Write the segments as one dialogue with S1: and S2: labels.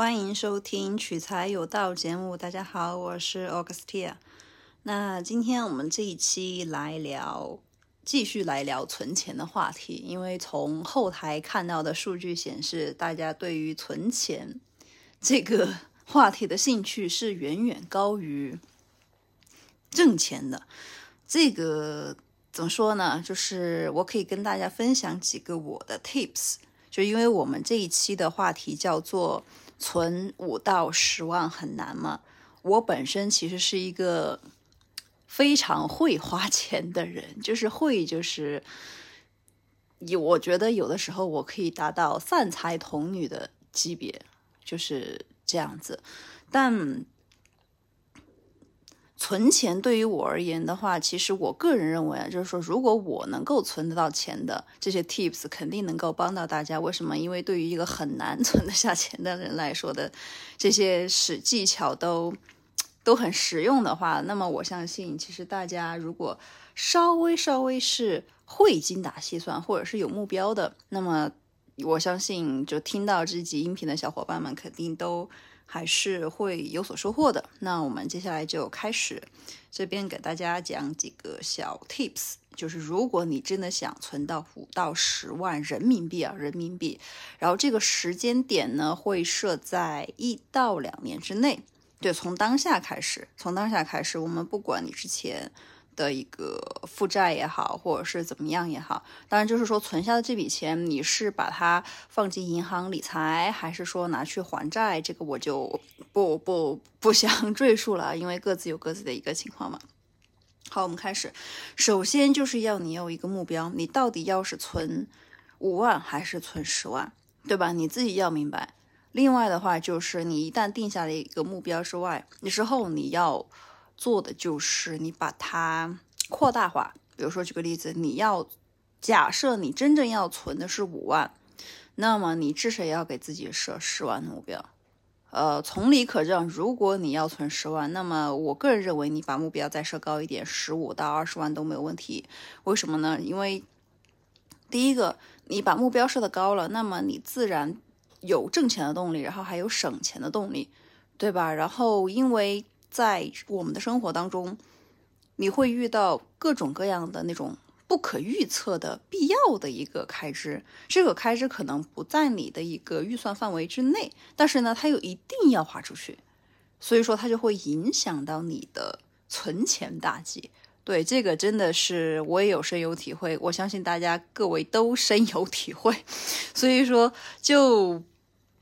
S1: 欢迎收听取材有道节目。大家好，我是 Augustia。那今天我们这一期来聊，继续来聊存钱的话题。因为从后台看到的数据显示，大家对于存钱这个 话题的兴趣是远远高于挣钱的。这个怎么说呢？就是我可以跟大家分享几个我的 tips。就因为我们这一期的话题叫做。存五到十万很难吗？我本身其实是一个非常会花钱的人，就是会，就是有。我觉得有的时候我可以达到散财童女的级别，就是这样子，但。存钱对于我而言的话，其实我个人认为啊，就是说，如果我能够存得到钱的这些 tips，肯定能够帮到大家。为什么？因为对于一个很难 存得下钱的人来说的这些使技巧都都很实用的话，那么我相信，其实大家如果稍微稍微是会精打细算，或者是有目标的，那么我相信，就听到这集音频的小伙伴们肯定都。还是会有所收获的。那我们接下来就开始，这边给大家讲几个小 tips，就是如果你真的想存到五到十万人民币啊，人民币，然后这个时间点呢会设在一到两年之内，对，从当下开始，从当下开始，我们不管你之前。的一个负债也好，或者是怎么样也好，当然就是说存下的这笔钱，你是把它放进银行理财，还是说拿去还债？这个我就不 不不想赘述了，因为各自有各自的一个情况嘛。好，我们开始，首先就是要你有一个目标，你到底要是存五万还是存十万，对吧？你自己要明白。另外的话，就是你一旦定下了一个目标之外，你之后你要。做的就是你把它扩大化，比如说举个例子，你要假设你真正要存的是五万，那么你至少要给自己设十万的目标。呃，从理可证，如果你要存十万，那么我个人认为你把目标再设高一点，十五到二十万都没有问题。为什么呢？因为第一个，你把目标设的高了，那么你自然有挣钱的动力，然后还有省钱的动力，对吧？然后因为在我们的生活当中，你会遇到各种各样的那种不可预测的必要的一个开支，这个开支可能不在你的一个预算范围之内，但是呢，它又一定要花出去，所以说它就会影响到你的存钱大计。对这个真的是我也有深有体会，我相信大家各位都深有体会，所以说就。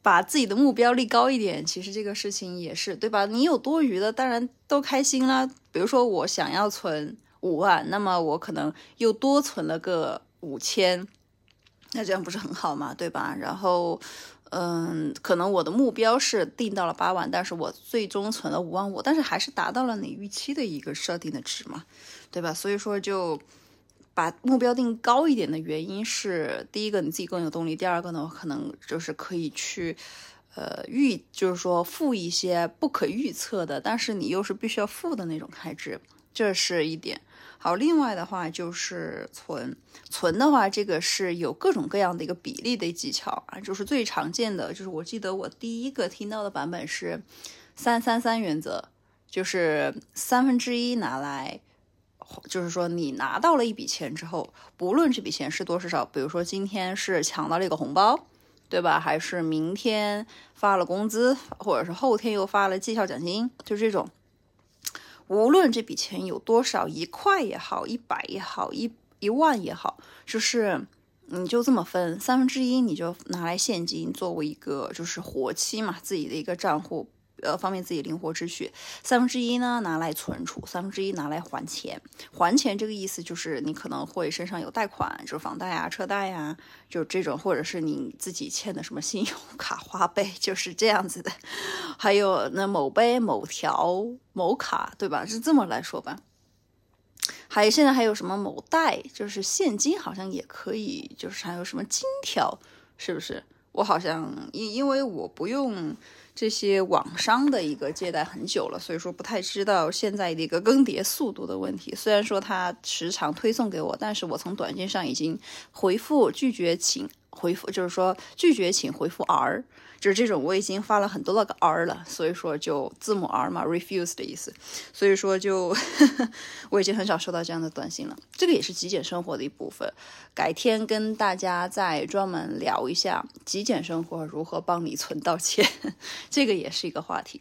S1: 把自己的目标立高一点，其实这个事情也是对吧？你有多余的，当然都开心啦。比如说我想要存五万，那么我可能又多存了个五千，那这样不是很好吗？对吧？然后，嗯，可能我的目标是定到了八万，但是我最终存了五万五，但是还是达到了你预期的一个设定的值嘛，对吧？所以说就。把目标定高一点的原因是，第一个你自己更有动力，第二个呢，可能就是可以去，呃，预就是说付一些不可预测的，但是你又是必须要付的那种开支，这是一点。好，另外的话就是存，存的话，这个是有各种各样的一个比例的技巧啊，就是最常见的，就是我记得我第一个听到的版本是三三三原则，就是三分之一拿来。就是说，你拿到了一笔钱之后，不论这笔钱是多是少，比如说今天是抢到了一个红包，对吧？还是明天发了工资，或者是后天又发了绩效奖金，就这种，无论这笔钱有多少，一块也好，一百也好，一一万也好，就是你就这么分，三分之一你就拿来现金作为一个就是活期嘛，自己的一个账户。呃，方便自己灵活支取，三分之一呢拿来存储，三分之一拿来还钱。还钱这个意思就是你可能会身上有贷款，就是房贷啊、车贷呀，就这种，或者是你自己欠的什么信用卡 花呗，就是这样子的。还有那某杯、某条、某卡，对吧？是这么来说吧。还有现在还有什么某贷，就是现金好像也可以，就是还有什么金条，是不是？我好像因因为我不用。这些网商的一个借贷很久了，所以说不太知道现在的一个更迭速度的问题。虽然说他时常推送给我，但是我从短信上已经回复拒绝，请回复，就是说拒绝请回复 R，就是这种我已经发了很多那个 R 了，所以说就字母 R 嘛，refuse 的意思，所以说就 我已经很少收到这样的短信了。这个也是极简生活的一部分，改天跟大家再专门聊一下极简生活如何帮你存到钱，这个也是一个话题。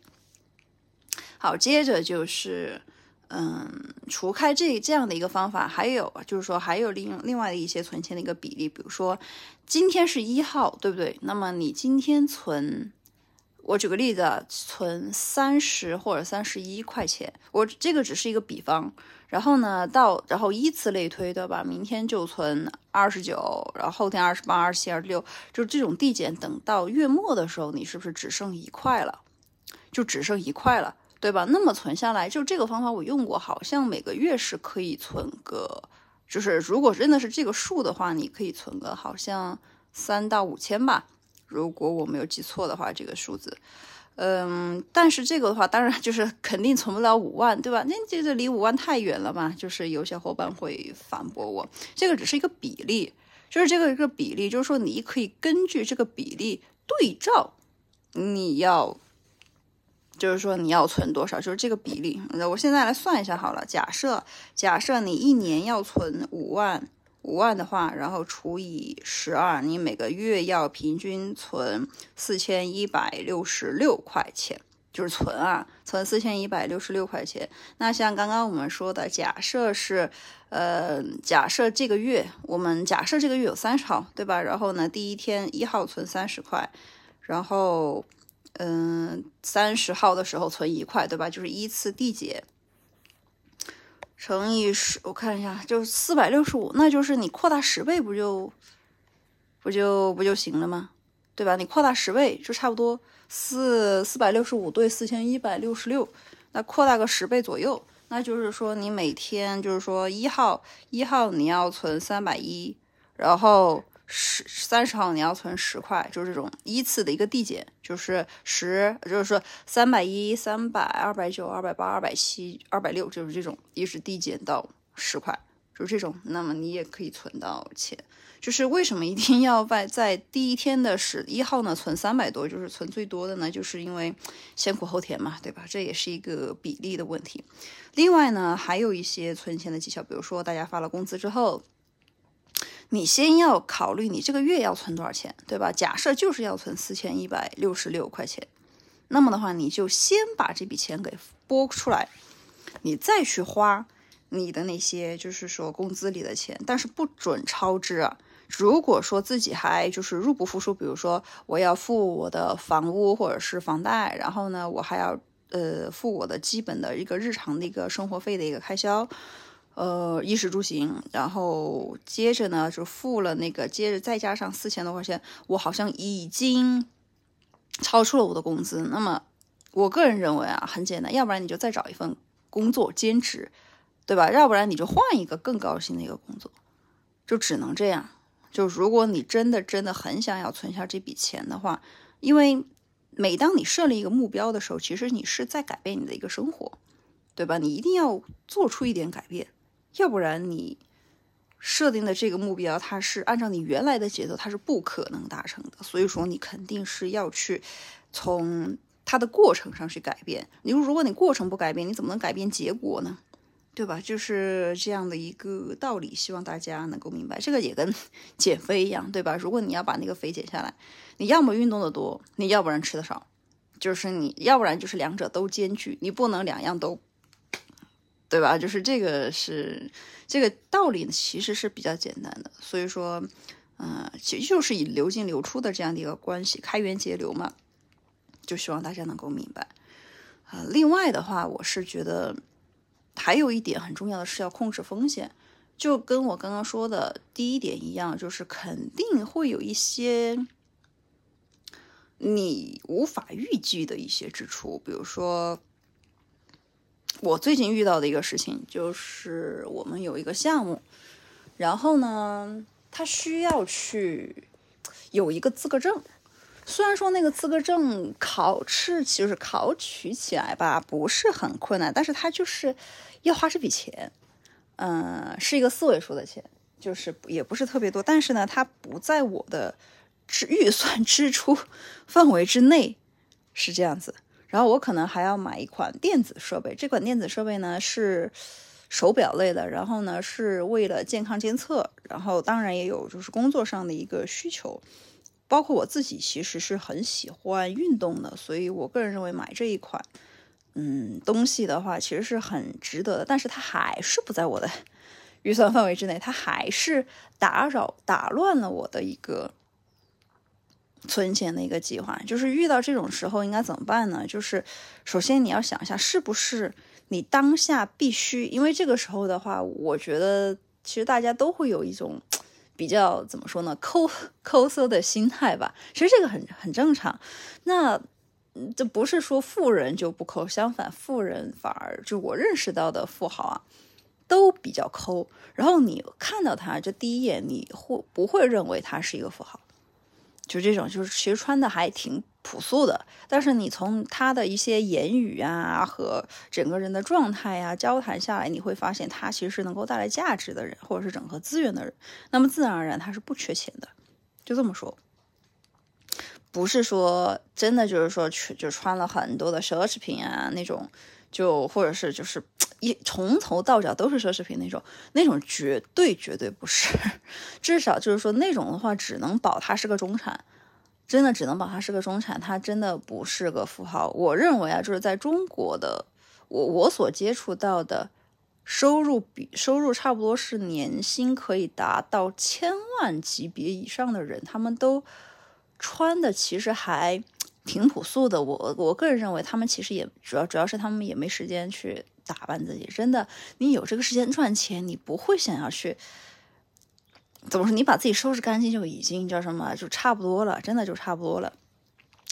S1: 好，接着就是。嗯，除开这这样的一个方法，还有就是说，还有另另外的一些存钱的一个比例，比如说今天是一号，对不对？那么你今天存，我举个例子，存三十或者三十一块钱，我这个只是一个比方。然后呢，到然后依次类推，对吧？明天就存二十九，然后后天二十八、二十七、二十六，就这种递减。等到月末的时候，你是不是只剩一块了？就只剩一块了。对吧？那么存下来，就这个方法我用过，好像每个月是可以存个，就是如果真的是这个数的话，你可以存个好像三到五千吧，如果我没有记错的话，这个数字，嗯，但是这个的话，当然就是 肯定存不了五万，对吧？那这个离五万太远了嘛，就是有小伙伴会反驳我，这个只是一个比例，就是这个一个比例，就是说你可以根据这个比例对照，你要。就是说你要存多少，就是这个比例。那我现在来算一下好了。假设假设你一年要存五万五万的话，然后除以十二，你每个月要平均存四千一百六十六块钱，就是存啊，存四千一百六十六块钱。那像刚刚我们说的，假设是呃，假设这个月我们假设这个月有三十号，对吧？然后呢，第一天一号存三十块，然后。嗯，三十号的时候存一块，对吧？就是依次递减，乘以十，我看一下，就四百六十五，那就是你扩大十倍，不就不就不就行了吗？对吧？你扩大十倍，就差不多四四百六十五对四千一百六十六，那扩大个十倍左右，那就是说你每天就是说一号一号你要存三百一，然后。十三十号你要存十块，就是这种依次的一个递减，就是十，就是说三百一、三百、二百九、二百八、二百七、二百六，就是这种一直递减到十块，就是这种。那么你也可以存到钱。就是为什么一定要在在第一天的十一号呢存三百多，就是存最多的呢？就是因为先苦后甜嘛，对吧？这也是一个比例的问题。另外呢，还有一些存钱的技巧，比如说大家发了工资之后。你先要考虑你这个月要存多少钱，对吧？假设就是要存四千一百六十六块钱，那么的话，你就先把这笔钱给拨出来，你再去花你的那些就是说工资里的钱，但是不准超支啊。如果说自己还就是入不敷出，比如说我要付我的房屋或者是房贷，然后呢，我还要呃付我的基本的一个日常的一个生活费的一个开销。呃，衣食住行，然后接着呢就付了那个，接着再加上四千多块钱，我好像已经超出了我的工资。那么，我个人认为啊，很简单，要不然你就再找一份工作兼职，对吧？要不然你就换一个更高薪的一个工作，就只能这样。就如果你真的真的很想要存下这笔钱的话，因为每当你设立一个目标的时候，其实你是在改变你的一个生活，对吧？你一定要做出一点改变。要不然你设定的这个目标，它是按照你原来的节奏，它是不可能达成的。所以说，你肯定是要去从它的过程上去改变。你如果你过程不改变，你怎么能改变结果呢？对吧？就是这样的一个道理，希望大家能够明白。这个也跟 减肥一样，对吧？如果你要把那个肥减下来，你要么运动的多，你要不然吃的少，就是你要不然就是两者都兼具，你不能两样都。对吧？就是这个是这个道理呢，其实是比较简单的。所以说，嗯，其实就是以流进流出的这样的一个关系，开源节流嘛。就希望大家能够明白。啊，另外的话，我是觉得还有一点很重要的是要控制风险，就跟我刚刚说的第一点一样，就是肯定会有一些你无法预计的一些支出，比如说。我最近遇到的一个事情就是，我们有一个项目，然后呢，他需要去有一个资格证。虽然说那个资格证考试就是考取起来吧，不是很困难，但是他就是要花这笔钱，嗯，是一个四位数的钱。就是也不是特别多，但是呢，它不在我的支预算支出 范围之内，是这样子。然后我可能还要买一款电子设备，这款电子设备呢是手表类的，然后呢是为了健康监测，然后当然也有就是工作上的一个需求，包括我自己其实是很喜欢运动的，所以我个人认为买这一款，嗯，东西的话其实是很值得的，但是它还是不在我的 预算范围之内，它还是打扰打乱了我的一个。存钱的一个计划，就是遇到这种时候应该怎么办呢？就是首先你要想一下，是不是你当下必须？因为这个时候的话，我觉得其实大家都会有一种比较怎么说呢，抠抠搜的心态吧。其实这个很很正常。那这不是说富人就不抠，相反，富人反而就我认识到的富豪啊，都比较抠。然后你看到他这第一眼，你会不会认为他是一个富豪？就这种，就是其实穿的还挺朴素的，但是你从他的一些言语啊和整个人的状态呀交谈下来，你会发现他其实是能够带来价值的人，或者是整合资源的人。那么自然而然他是不缺钱的，就这么说，不是说真的就是说去就穿了很多的奢侈品啊那种。就或者是就是一从头到脚都是奢侈品那种，那种绝对绝对不是，至少就是说那种的话，只能保他是个中产，真的只能保他是个中产，他真的不是个富豪。我认为啊，就是在中国的我我所接触到的收入比收入差不多是年薪可以达到千万级别以上的人，他们都穿的其实还。挺朴素的，我我个人认为他们其实也主要主要是他们也没时间去打扮自己。真的，你有这个时间赚钱，你不会想要去怎么说？你把自己收拾干净就已经叫什么？就差不多了，真的就差不多了。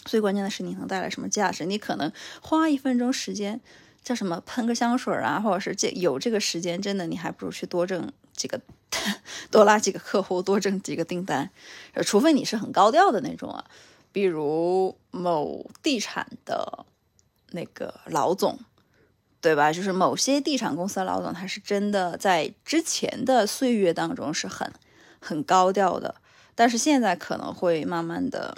S1: 最关键的是你能带来什么价值？你可能花一分钟时间叫什么？喷个香水啊，或者是这有这个时间，真的你还不如去多挣几个，多拉几个客户，多挣几个订单。除非你是很高调的那种啊。比如某地产的那个老总，对吧？就是某些地产公司的老总，他是真的在之前的岁月当中是很很高调的，但是现在可能会慢慢的，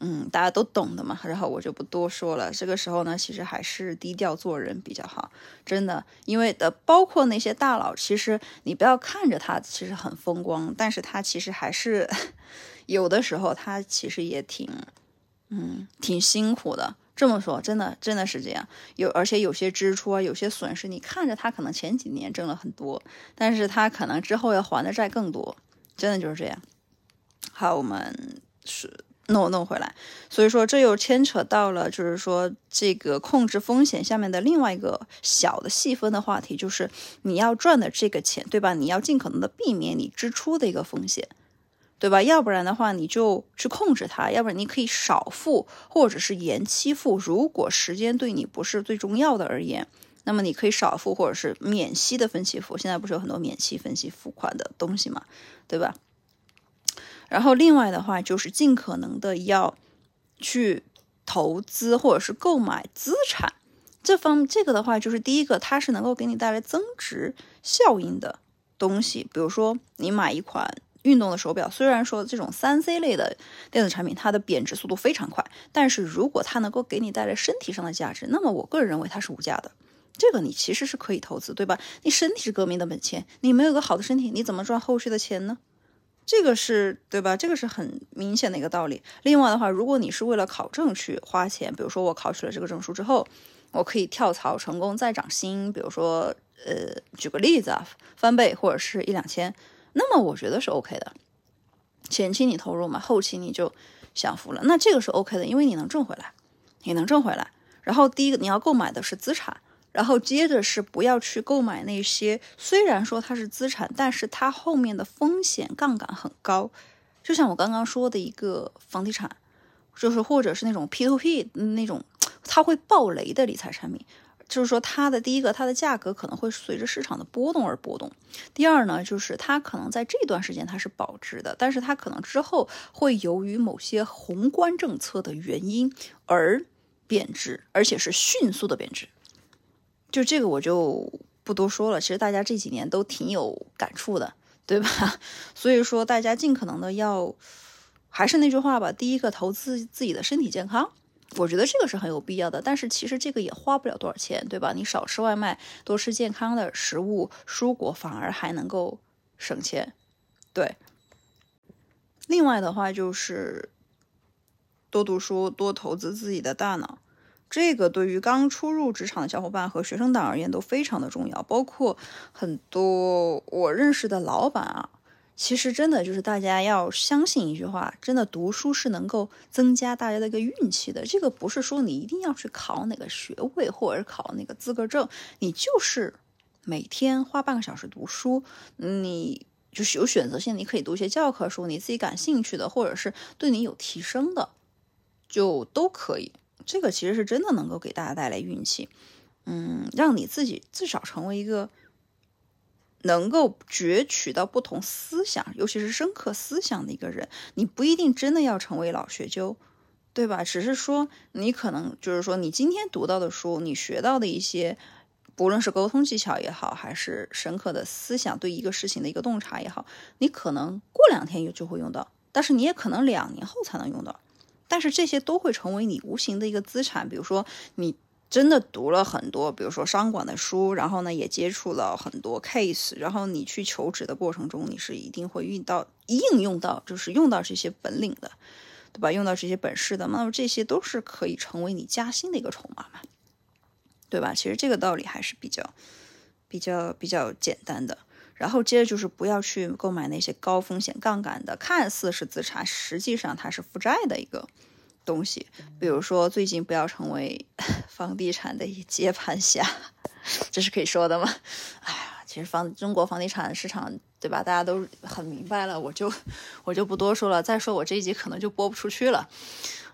S1: 嗯，大家都懂的嘛。然后我就不多说了。这个时候呢，其实还是低调做人比较好，真的。因为的包括那些大佬，其实你不要看着他其实很风光，但是他其实还是。有的时候他其实也挺，嗯，挺辛苦的。这么说，真的真的是这样。有而且有些支出啊，有些损失，你看着他可能前几年挣了很多，但是他可能之后要还的债更多，真的就是这样。好，我们是弄弄回来。所以说，这又牵扯到了，就是说这个控制风险下面的另外一个小的细分的话题，就是你要赚的这个钱，对吧？你要尽可能的避免你支出的一个风险。对吧？要不然的话，你就去控制它；要不然你可以少付，或者是延期付。如果时间对你不是最重要的而言，那么你可以少付，或者是免息的分期付。现在不是有很多免息分期付款的东西嘛？对吧？然后另外的话，就是尽可能的要去投资或者是购买资产。这方这个的话，就是第一个，它是能够给你带来增值效应的东西。比如说，你买一款。运动的手表，虽然说这种三 C 类的电子产品，它的贬值速度非常快，但是如果它能够给你带来身体上的价值，那么我个人认为它是无价的。这个你其实是可以投资，对吧？你身体是革命的本钱，你没有个好的身体，你怎么赚后续的钱呢？这个是对吧？这个是很明显的一个道理。另外的话，如果你是为了考证去花钱，比如说我考取了这个证书之后，我可以跳槽成功再涨薪，比如说呃，举个例子啊，翻倍或者是一两千。那么我觉得是 OK 的，前期你投入嘛，后期你就享福了。那这个是 OK 的，因为你能挣回来，你能挣回来。然后第一个你要购买的是资产，然后接着是不要去购买那些虽然说它是资产，但是它后面的风险杠杆很高。就像我刚刚说的一个房地产，就是或者是那种 P to P 那种，它会爆雷的理财产品。就是说，它的第一个，它的价格可能会随着市场的波动而波动。第二呢，就是它可能在这段时间它是保值的，但是它可能之后会由于某些宏观政策的原因而贬值，而且是迅速的贬值。就这个我就不多说了，其实大家这几年都挺有感触的，对吧？所以说大家尽可能的要，还是那句话吧，第一个投资自己的身体健康，我觉得这个是很有必要的。但是其实这个也花不了多少钱，对吧？你少吃外卖，多吃健康的食物，蔬果反而还能够省钱，对。另外的话就是多读书，多投资自己的大脑。这个对于刚初入职场的小伙伴和学生党而言都非常的重要。包括很多我认识的老板啊，其实真的就是大家要相信一句话：真的读书是能够增加大家的一个运气的。这个不是说你一定要去考哪个学位或者考哪个资格证，你就是每天花半个小时读书，你。就是有选择性，你可以读一些教科书，你自己感兴趣的，或者是对你有提升的，就都可以。这个其实是真的能够给大家带来运气，嗯，让你自己至少成为一个能够攫取到不同思想，尤其是深刻思想的一个人。你不一定真的要成为老学究，对吧？只是说你可能就是说，你今天读到的书，你学到的一些。不论是沟通技巧也好，还是深刻的思想对一个事情的一个洞察也好，你可能过两天就就会用到，但是你也可能两年后才能用到。但是这些都会成为你无形的一个资产。比如说，你真的读了很多，比如说商管的书，然后呢也接触了很多 case，然后你去求职的过程中，你是一定会遇到应用到，就是用到这些本领的，对吧？用到这些本事的，那么这些都是可以成为你加薪的一个筹码嘛。对吧？其实这个道理还是比较、比较、比较简单的。然后接着就是不要去购买那些高风险杠杆的，看似是资产，实际上它是负债的一个东西。比如说最近不要成为 房地产的接盘侠，这是可以说的吗？哎呀，其实房中国房地产市场，对吧？大家都很明白了，我就我就不多说了。再说我这一集可能就播不出去了。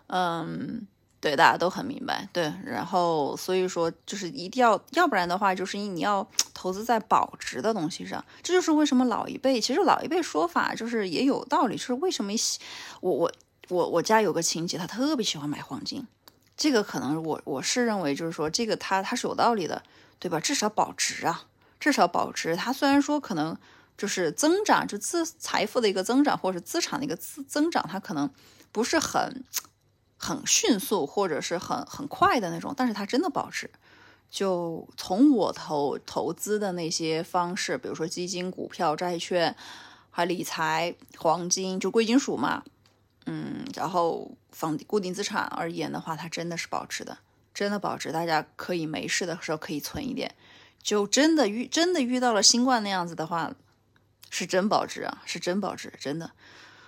S1: 嗯。对，大家都很明白。对，然后所以说就是一定要，要不然的话就是你要 投资在保值的东西上。这就是为什么老一辈，其实老一辈说法就是也有道理，就是为什么我我我我家有个亲戚，他特别喜欢买黄金。这个可能我我是认为就是说这个他他是有道理的，对吧？至少保值啊，至少保值。他虽然说可能就是增长，就资财富的一个增长，或者是资产的一个增增长，它可能不是很。很迅速或者是很很快的那种，但是它真的保值。就从我投投资的那些方式，比如说基金、股票、债券，还理财、黄金，就贵金属嘛，嗯，然后房固定资产而言的话，它真的是保值的，真的保值。大家可以没事的时候可以存一点，就真的遇真的遇到了新冠那样子的话，是真保值啊，是真保值，真的。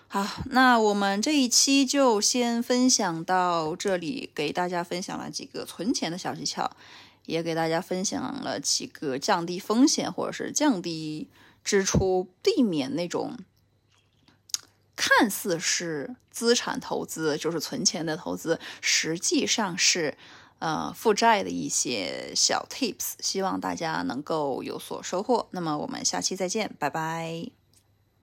S1: 好，那我们这一期就先分享到这里，给大家分享了几个存钱的小技巧，也给大家分享了几个降低风险或者是降低支出、避免那种看似是资产投资，就是存钱的投资，实际上是呃负债的一些小 tips，希望大家能够有所收获。那么我们下期再见，拜拜。